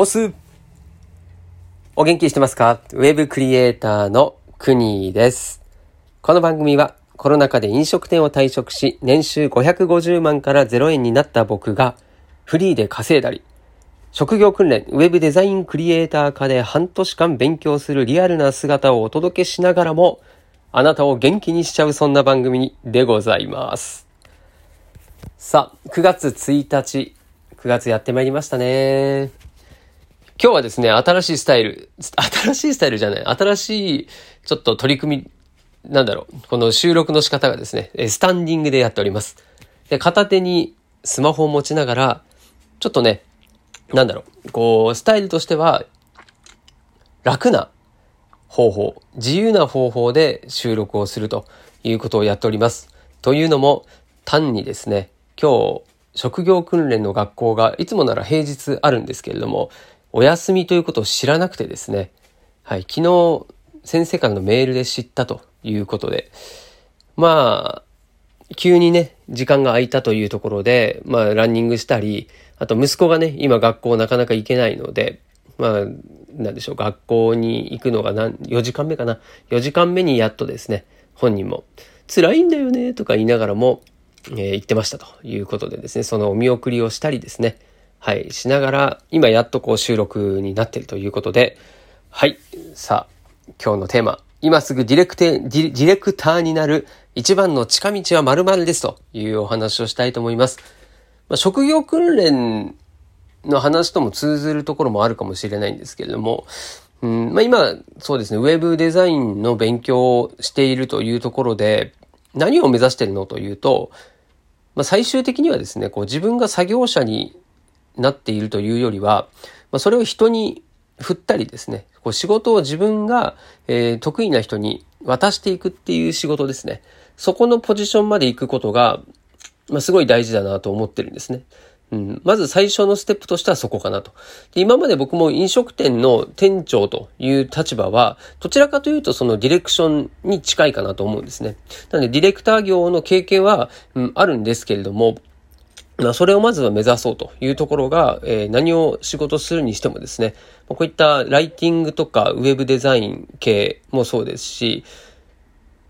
おすお元気してますか？ウェブクリエイターのクニーです。この番組はコロナ禍で飲食店を退職し、年収550万から0円になった僕がフリーで稼いだり、職業訓練、ウェブデザインクリエイター科で半年間勉強するリアルな姿をお届けしながらも、あなたを元気にしちゃうそんな番組でございます。さあ、9月1日、9月やってまいりましたね。今日はですね、新しいスタイル、新しいスタイルじゃない、新しいちょっと取り組み、なんだろう、この収録の仕方がですね、スタンディングでやっております。で、片手にスマホを持ちながら、ちょっとね、なんだろう、こう、スタイルとしては、楽な方法、自由な方法で収録をするということをやっております。というのも、単にですね、今日、職業訓練の学校がいつもなら平日あるんですけれども、お休みということを知らなくてですね、はい、昨日先生からのメールで知ったということで、まあ、急にね、時間が空いたというところで、まあ、ランニングしたり、あと息子がね、今学校なかなか行けないので、まあ、なんでしょう、学校に行くのが何、4時間目かな。4時間目にやっとですね、本人も、辛いんだよね、とか言いながらも、えー、言ってましたということでですね、そのお見送りをしたりですね、はい、しながら、今やっとこう収録になっているということで、はい、さあ、今日のテーマ、今すぐディレクテ、ディレクターになる一番の近道は〇〇ですというお話をしたいと思います。まあ、職業訓練の話とも通ずるところもあるかもしれないんですけれども、うんまあ、今、そうですね、ウェブデザインの勉強をしているというところで、何を目指してるのというと、まあ、最終的にはですね、こう自分が作業者になっているというよりは、まあ、それを人に振ったりですね、こう仕事を自分が、えー、得意な人に渡していくっていう仕事ですね。そこのポジションまで行くことが、まあ、すごい大事だなと思ってるんですね。うん、まず最初のステップとしてはそこかなと。で今まで僕も飲食店の店長という立場は、どちらかというとそのディレクションに近いかなと思うんですね。なのでディレクター業の経験は、うん、あるんですけれども、まあ、それをまずは目指そうというところが、えー、何を仕事するにしてもですね、こういったライティングとかウェブデザイン系もそうですし、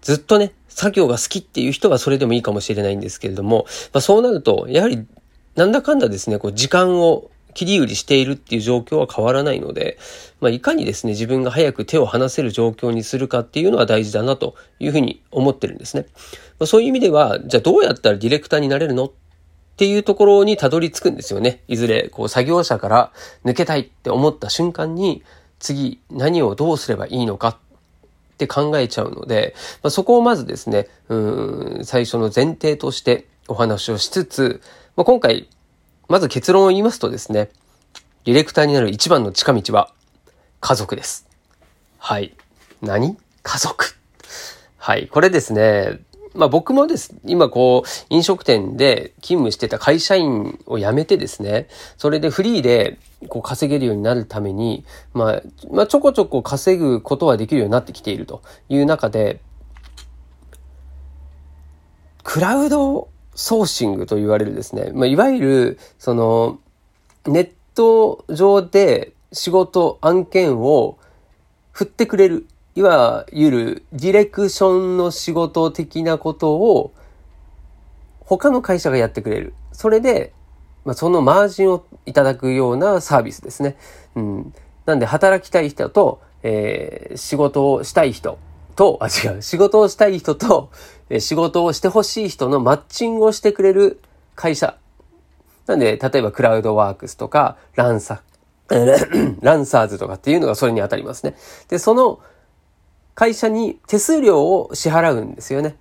ずっとね、作業が好きっていう人はそれでもいいかもしれないんですけれども、まあ、そうなると、やはり、なんだかんだですね、こう時間を切り売りしているっていう状況は変わらないので、まあ、いかにですね、自分が早く手を離せる状況にするかっていうのは大事だなというふうに思ってるんですね。まあ、そういう意味では、じゃあどうやったらディレクターになれるのっっていうところにたどり着くんですよね。いずれ、こう、作業者から抜けたいって思った瞬間に、次、何をどうすればいいのかって考えちゃうので、まあ、そこをまずですね、うん、最初の前提としてお話をしつつ、まあ、今回、まず結論を言いますとですね、ディレクターになる一番の近道は、家族です。はい。何？家族。はい。これですね、まあ僕もです、今こう、飲食店で勤務してた会社員を辞めてですね、それでフリーでこう稼げるようになるために、まあ、まあちょこちょこ稼ぐことはできるようになってきているという中で、クラウドソーシングと言われるですね、まあいわゆる、その、ネット上で仕事、案件を振ってくれるいわゆるディレクションの仕事的なことを他の会社がやってくれる。それで、まあ、そのマージンをいただくようなサービスですね。うん。なんで働きたい人と、えー、仕事をしたい人と、あ、違う、仕事をしたい人と、えー、仕事をしてほしい人のマッチングをしてくれる会社。なんで、例えばクラウドワークスとか、ランサ、ランサーズとかっていうのがそれに当たりますね。で、その、会社に手数料を支払うんですよね。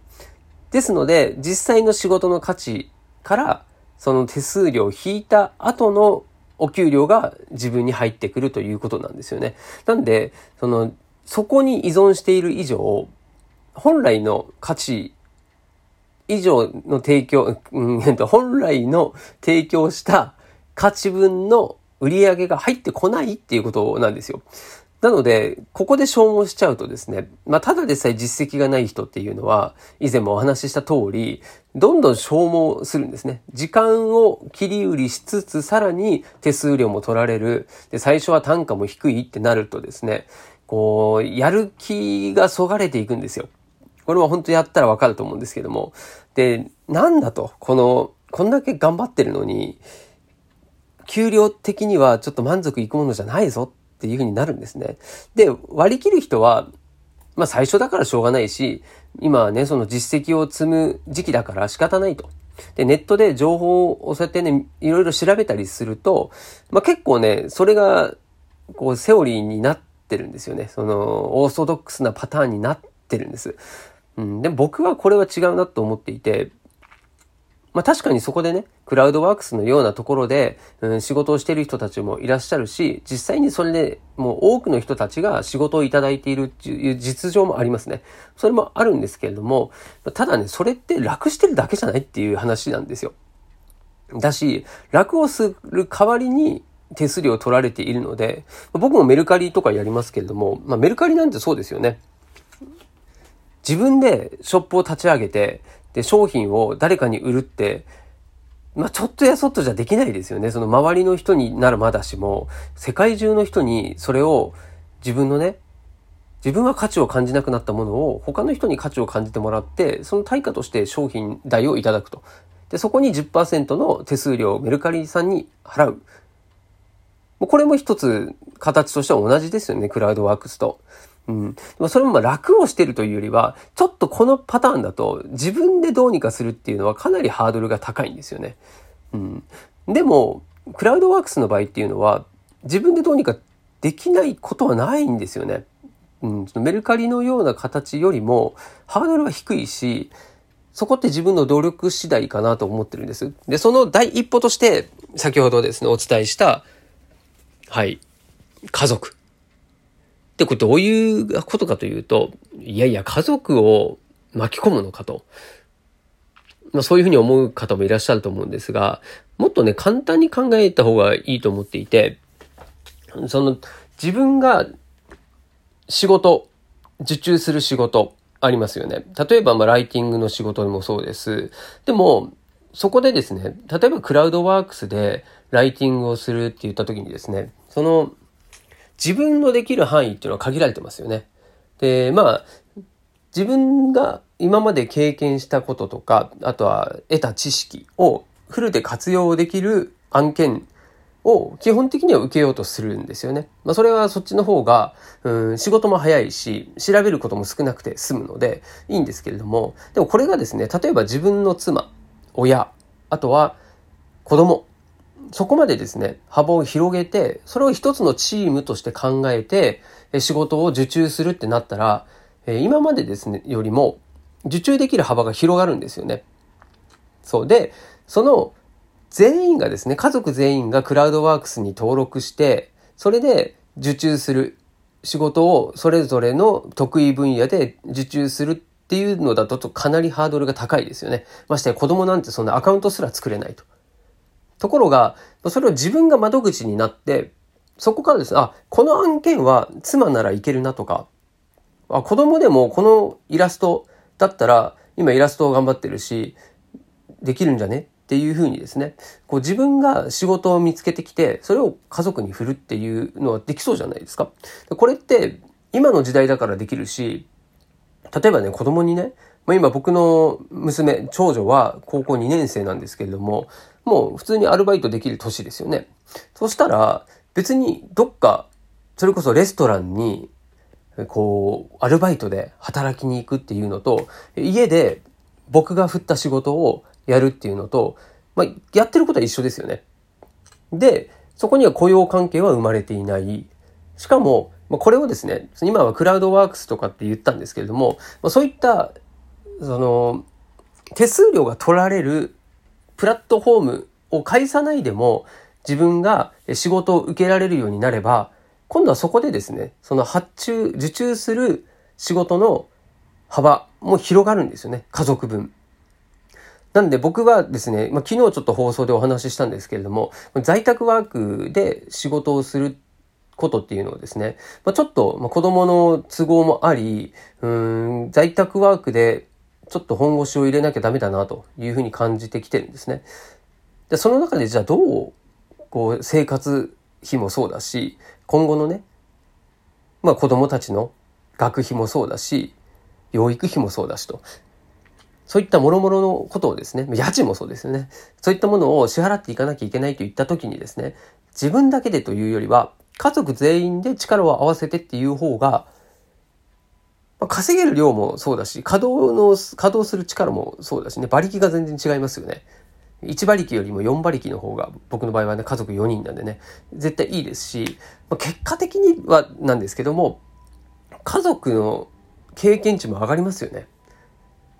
ですので、実際の仕事の価値から、その手数料を引いた後のお給料が自分に入ってくるということなんですよね。なんで、その、そこに依存している以上、本来の価値以上の提供、うん、本来の提供した価値分の売り上げが入ってこないっていうことなんですよ。なので、ここで消耗しちゃうとですね、まあ、ただでさえ実績がない人っていうのは、以前もお話しした通り、どんどん消耗するんですね。時間を切り売りしつつ、さらに手数料も取られる。で、最初は単価も低いってなるとですね、こう、やる気がそがれていくんですよ。これは本当やったらわかると思うんですけども。で、なんだと、この、こんだけ頑張ってるのに、給料的にはちょっと満足いくものじゃないぞっていう風になるんですね。で、割り切る人は、まあ最初だからしょうがないし、今はね、その実績を積む時期だから仕方ないと。で、ネットで情報をそうやってね、いろいろ調べたりすると、まあ結構ね、それが、こう、セオリーになってるんですよね。その、オーソドックスなパターンになってるんです。うん。で、僕はこれは違うなと思っていて、まあ確かにそこでね、クラウドワークスのようなところで、うん、仕事をしている人たちもいらっしゃるし、実際にそれでもう多くの人たちが仕事をいただいているっていう実情もありますね。それもあるんですけれども、ただね、それって楽してるだけじゃないっていう話なんですよ。だし、楽をする代わりに手数料を取られているので、僕もメルカリとかやりますけれども、まあメルカリなんてそうですよね。自分でショップを立ち上げて、で、商品を誰かに売るって、まあ、ちょっとやそっとじゃできないですよね。その周りの人になるまだしも、世界中の人にそれを自分のね、自分は価値を感じなくなったものを他の人に価値を感じてもらって、その対価として商品代をいただくと。で、そこに10%の手数料をメルカリさんに払う。これも一つ形としては同じですよね、クラウドワークスと。うん。それもま楽をしてるというよりは、ちょっとこのパターンだと自分でどうにかするっていうのはかなりハードルが高いんですよね。うん。でも、クラウドワークスの場合っていうのは、自分でどうにかできないことはないんですよね。うん、メルカリのような形よりもハードルは低いし、そこって自分の努力次第かなと思ってるんです。で、その第一歩として、先ほどですね、お伝えした、はい、家族。で、これどういうことかというと、いやいや、家族を巻き込むのかと。まあ、そういうふうに思う方もいらっしゃると思うんですが、もっとね、簡単に考えた方がいいと思っていて、その、自分が仕事、受注する仕事ありますよね。例えば、まあ、ライティングの仕事もそうです。でも、そこでですね、例えばクラウドワークスでライティングをするって言った時にですね、その自分のできる範囲っていうのは限られてますよね。で、まあ、自分が今まで経験したこととか、あとは得た知識をフルで活用できる案件を基本的には受けようとするんですよね。まあ、それはそっちの方が、うん、仕事も早いし、調べることも少なくて済むのでいいんですけれども、でもこれがですね、例えば自分の妻、親、あとは子供そこまでですね、幅を広げて、それを一つのチームとして考えて、仕事を受注するってなったら、今までですね、よりも、受注できる幅が広がるんですよね。そう。で、その全員がですね、家族全員がクラウドワークスに登録して、それで受注する仕事をそれぞれの得意分野で受注するっていうのだとかなりハードルが高いですよね。まして子供なんてそんなアカウントすら作れないと。ところが、それを自分が窓口になって、そこからですね、あ、この案件は妻ならいけるなとか、あ、子供でもこのイラストだったら、今イラストを頑張ってるし、できるんじゃね？っていうふうにですね、こう自分が仕事を見つけてきて、それを家族に振るっていうのはできそうじゃないですか。これって今の時代だからできるし、例えばね、子供にね、まあ、今僕の娘、長女は高校2年生なんですけれども、もう普通にアルバイトできる年ですよね。そしたら、別にどっか、それこそレストランに、こう、アルバイトで働きに行くっていうのと、家で僕が振った仕事をやるっていうのと、まあ、やってることは一緒ですよね。で、そこには雇用関係は生まれていない。しかも、まあこれをですね、今はクラウドワークスとかって言ったんですけれども、まそういった、その、手数料が取られるプラットフォームを介さないでも自分が仕事を受けられるようになれば、今度はそこでですね、その発注、受注する仕事の幅も広がるんですよね。家族分。なんで僕はですね、まあ、昨日ちょっと放送でお話ししたんですけれども、在宅ワークで仕事をすることっていうのをですね、まあ、ちょっと、子供の都合もあり、うん、在宅ワークでちょっと本腰を入れなきゃダメだなというふうに感じてきてるんですね。で、その中でじゃあどう、こう、生活費もそうだし、今後のね、まあ子供たちの学費もそうだし、養育費もそうだしと。そういった諸々のことをですね、家賃もそうですよね。そういったものを支払っていかなきゃいけないといった時にですね、自分だけでというよりは、家族全員で力を合わせてっていう方が、まあ、稼げる量もそうだし、稼働の、稼働する力もそうだしね、馬力が全然違いますよね。1馬力よりも4馬力の方が、僕の場合はね、家族4人なんでね、絶対いいですし、まあ、結果的にはなんですけども、家族の経験値も上がりますよね。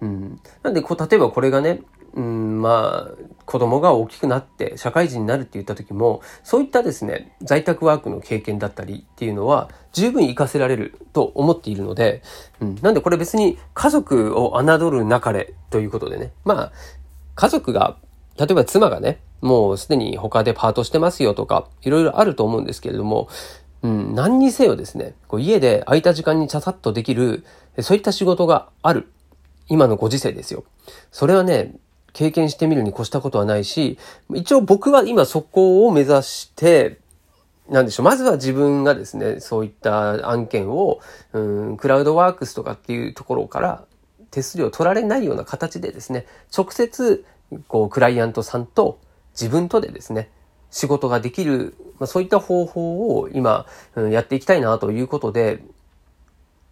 うん。なんで、こう、例えばこれがね、うん、まあ、子供が大きくなって社会人になるって言った時も、そういったですね、在宅ワークの経験だったりっていうのは十分活かせられると思っているので、うん、なんでこれ別に家族を侮るなかれということでね、まあ、家族が、例えば妻がね、もうすでに他でパートしてますよとか、いろいろあると思うんですけれども、うん、何にせよですね、こう家で空いた時間にちゃさっとできる、そういった仕事がある。今のご時世ですよ。それはね、経験してみるに越したことはないし、一応僕は今そこを目指して、なんでしょう。まずは自分がですね、そういった案件を、うん、クラウドワークスとかっていうところから手数料取られないような形でですね、直接、こう、クライアントさんと自分とでですね、仕事ができる、まあ、そういった方法を今、うん、やっていきたいなということで、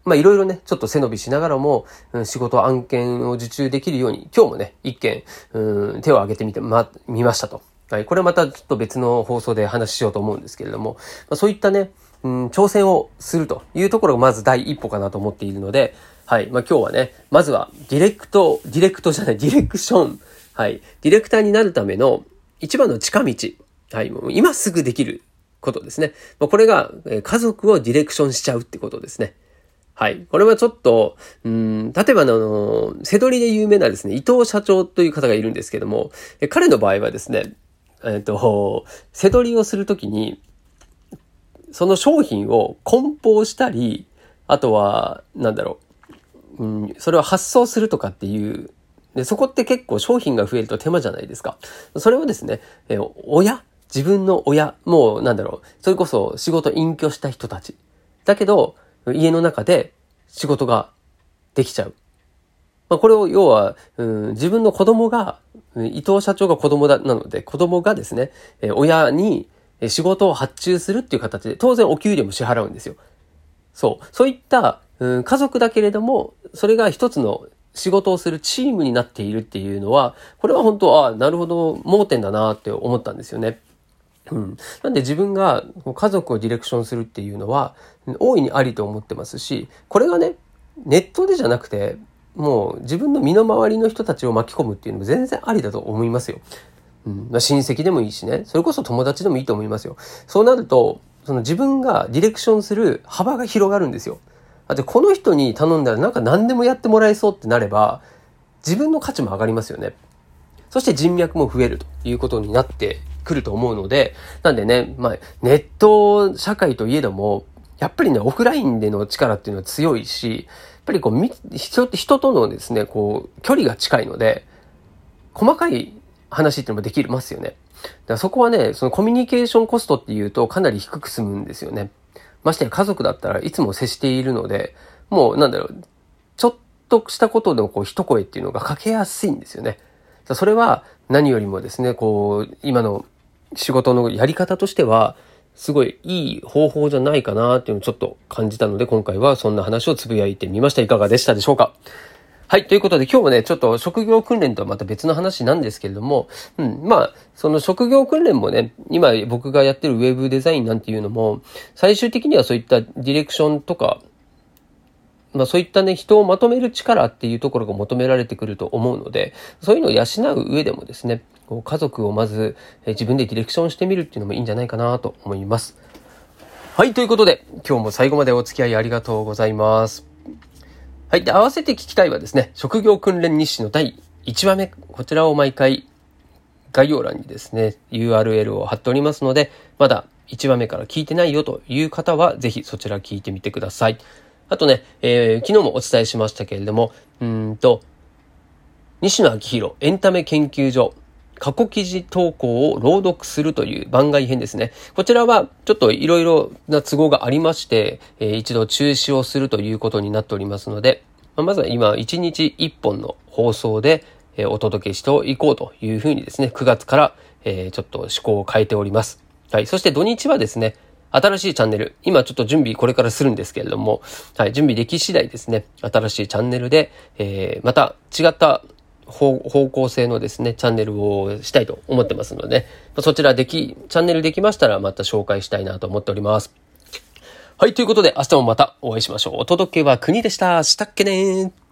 まあいろいろね、ちょっと背伸びしながらも、うん、仕事案件を受注できるように、今日もね、一件、うん、手を挙げてみて、ま、見ましたと。はい。これまたちょっと別の放送で話しようと思うんですけれども、まあ、そういったね、うん、挑戦をするというところがまず第一歩かなと思っているので、はい。まあ今日はね、まずはディレクト、ディレクトじゃない、ディレクション。はい。ディレクターになるための一番の近道。はい。もう今すぐできることですね。まあ、これが、家族をディレクションしちゃうってことですね。はい。これはちょっと、うん、例えばあの、瀬取りで有名なですね、伊藤社長という方がいるんですけども、彼の場合はですね、えっ、と、瀬取りをするときに、その商品を梱包したり、あとは、なんだろう、うん、それを発送するとかっていう、で、そこって結構商品が増えると手間じゃないですか。それをですね、え親自分の親、もうなんだろう、それこそ仕事隠居した人たち。だけど、家の中で仕事ができちゃう。まあ、これを要は、うん、自分の子供が、伊藤社長が子供だ、なので、子供がですね、え親に仕事を発注するっていう形で、当然お給料も支払うんですよ。そう。そういった、うん、家族だけれども、それが一つの仕事をするチームになっているっていうのは、これは本当、ああ、なるほど、盲点だなって思ったんですよね。うん。なんで自分が家族をディレクションするっていうのは、大いにありと思ってますし、これがね、ネットでじゃなくて、もう自分の身の回りの人たちを巻き込むっていうのも全然ありだと思いますよ。うん。まあ、親戚でもいいしね。それこそ友達でもいいと思いますよ。そうなると、その自分がディレクションする幅が広がるんですよ。だってこの人に頼んだらなんか何でもやってもらえそうってなれば、自分の価値も上がりますよね。そして人脈も増えるということになってくると思うので、なんでね、まあ、ネット社会といえども、やっぱりね、オフラインでの力っていうのは強いし、やっぱりこう、人、人とのですね、こう、距離が近いので、細かい話っていうのもできますよね。だからそこはね、そのコミュニケーションコストっていうとかなり低く済むんですよね。ましてや家族だったらいつも接しているので、もうなんだろう、ちょっとしたことのこう一声っていうのがかけやすいんですよね。それは何よりもですね、こう、今の仕事のやり方としては、すごいいい方法じゃないかなっていうのをちょっと感じたので、今回はそんな話をつぶやいてみました。いかがでしたでしょうか？はい。ということで今日もね、ちょっと職業訓練とはまた別の話なんですけれども、うん。まあ、その職業訓練もね、今僕がやってるウェブデザインなんていうのも、最終的にはそういったディレクションとか、まあそういったね、人をまとめる力っていうところが求められてくると思うので、そういうのを養う上でもですね、こう家族をまず自分でディレクションしてみるっていうのもいいんじゃないかなと思います。はい、ということで、今日も最後までお付き合いありがとうございます。はい。で、合わせて聞きたいはですね、職業訓練日誌の第1話目、こちらを毎回概要欄にですね、URL を貼っておりますので、まだ1話目から聞いてないよという方は、ぜひそちら聞いてみてください。あとね、えー、昨日もお伝えしましたけれども、うんと、西野昭弘エンタメ研究所過去記事投稿を朗読するという番外編ですね。こちらはちょっといろいろな都合がありまして、えー、一度中止をするということになっておりますので、まあ、まずは今1日1本の放送で、えー、お届けしていこうというふうにですね、9月から、えー、ちょっと思考を変えております。はい。そして土日はですね、新しいチャンネル、今ちょっと準備これからするんですけれども、はい、準備でき次第ですね、新しいチャンネルで、えー、また違った方向性のですね、チャンネルをしたいと思ってますので、そちらでき、チャンネルできましたらまた紹介したいなと思っております。はい、ということで明日もまたお会いしましょう。お届けは国でした。したっけねー。